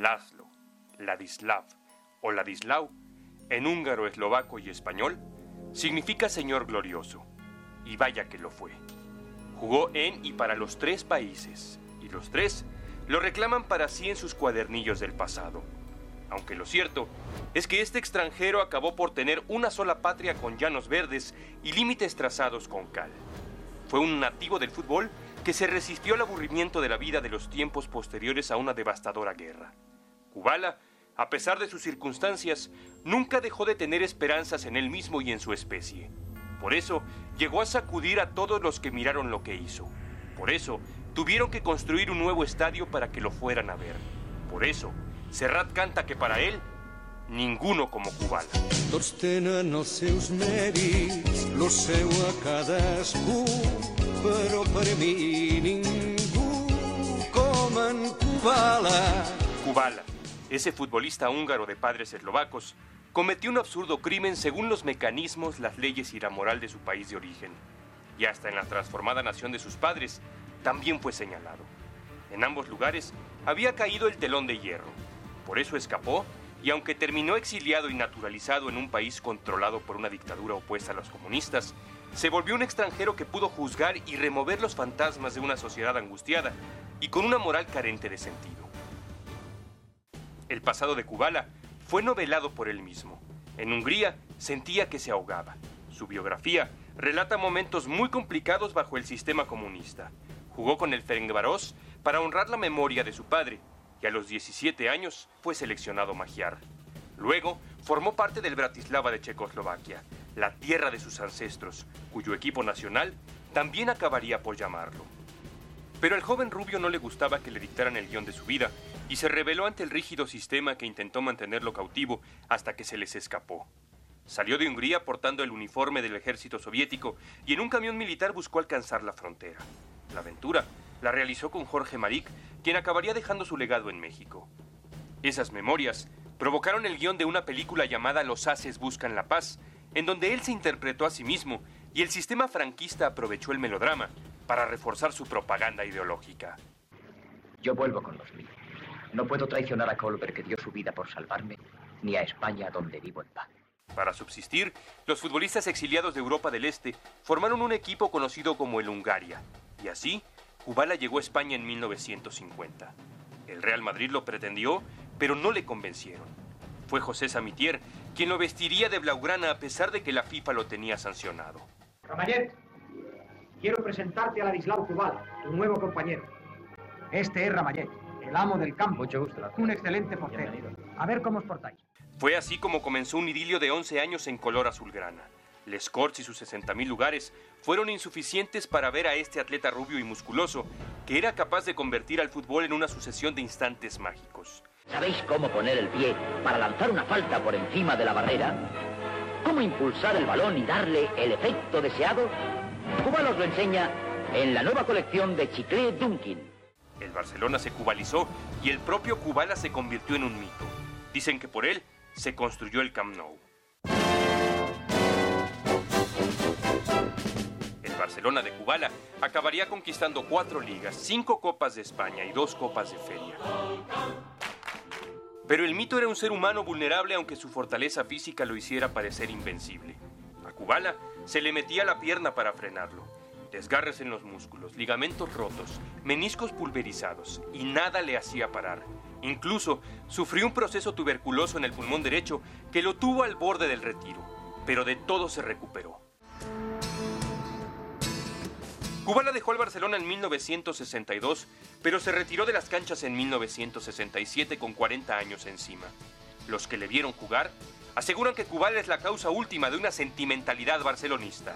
Laszlo, Ladislav o Ladislao, en húngaro, eslovaco y español, significa Señor glorioso, y vaya que lo fue. Jugó en y para los tres países, y los tres lo reclaman para sí en sus cuadernillos del pasado. Aunque lo cierto es que este extranjero acabó por tener una sola patria con llanos verdes y límites trazados con cal. Fue un nativo del fútbol que se resistió al aburrimiento de la vida de los tiempos posteriores a una devastadora guerra. Kubala, a pesar de sus circunstancias, nunca dejó de tener esperanzas en él mismo y en su especie. Por eso, llegó a sacudir a todos los que miraron lo que hizo. Por eso, tuvieron que construir un nuevo estadio para que lo fueran a ver. Por eso, Serrat canta que para él, ninguno como Kubala. Els seus mèrits, lo seu a cadascú, però per mi ningú com en Kubala. Kubala, ese futbolista húngaro de padres eslovacos, cometió un absurdo crimen según los mecanismos, las leyes y la moral de su país de origen. Y hasta en la transformada nación de sus padres también fue señalado. En ambos lugares había caído el telón de hierro. Por eso escapó y aunque terminó exiliado y naturalizado en un país controlado por una dictadura opuesta a los comunistas, se volvió un extranjero que pudo juzgar y remover los fantasmas de una sociedad angustiada y con una moral carente de sentido. El pasado de Kubala fue novelado por él mismo. En Hungría sentía que se ahogaba. Su biografía relata momentos muy complicados bajo el sistema comunista. Jugó con el Ferencváros para honrar la memoria de su padre y a los 17 años fue seleccionado magiar. Luego formó parte del Bratislava de Checoslovaquia, la tierra de sus ancestros, cuyo equipo nacional también acabaría por llamarlo. Pero al joven rubio no le gustaba que le dictaran el guion de su vida y se rebeló ante el rígido sistema que intentó mantenerlo cautivo hasta que se les escapó. Salió de Hungría portando el uniforme del ejército soviético y en un camión militar buscó alcanzar la frontera. La aventura la realizó con Jorge Maric, quien acabaría dejando su legado en México. Esas memorias provocaron el guion de una película llamada Los Haces Buscan la Paz, en donde él se interpretó a sí mismo y el sistema franquista aprovechó el melodrama para reforzar su propaganda ideológica. Yo vuelvo con los míos. No puedo traicionar a Colbert que dio su vida por salvarme, ni a España donde vivo en paz. Para subsistir, los futbolistas exiliados de Europa del Este formaron un equipo conocido como el Hungaria, y así Kubala llegó a España en 1950. El Real Madrid lo pretendió, pero no le convencieron. Fue José Samitier quien lo vestiría de blaugrana a pesar de que la FIFA lo tenía sancionado. Ramallet, quiero presentarte a Ladislao Kubala, tu nuevo compañero. Este es Ramallet, el amo del campo. Mucho gusto. Un excelente portero. A ver cómo os portáis. Fue así como comenzó un idilio de 11 años en color azulgrana. Les Corts y sus 60.000 lugares fueron insuficientes para ver a este atleta rubio y musculoso, que era capaz de convertir al fútbol en una sucesión de instantes mágicos. ¿Sabéis cómo poner el pie para lanzar una falta por encima de la barrera? ¿Cómo impulsar el balón y darle el efecto deseado? Cuba nos lo enseña en la nueva colección de Chiclé Dunkin. El Barcelona se cubalizó y el propio Kubala se convirtió en un mito. Dicen que por él se construyó el Camp Nou. El Barcelona de Kubala acabaría conquistando cuatro ligas, cinco copas de España y dos copas de feria. Pero el mito era un ser humano vulnerable aunque su fortaleza física lo hiciera parecer invencible. A Kubala se le metía la pierna para frenarlo. Desgarres en los músculos, ligamentos rotos, meniscos pulverizados y nada le hacía parar. Incluso sufrió un proceso tuberculoso en el pulmón derecho que lo tuvo al borde del retiro, pero de todo se recuperó. Kubala dejó el Barcelona en 1962, pero se retiró de las canchas en 1967 con 40 años encima. Los que le vieron jugar aseguran que Kubala es la causa última de una sentimentalidad barcelonista.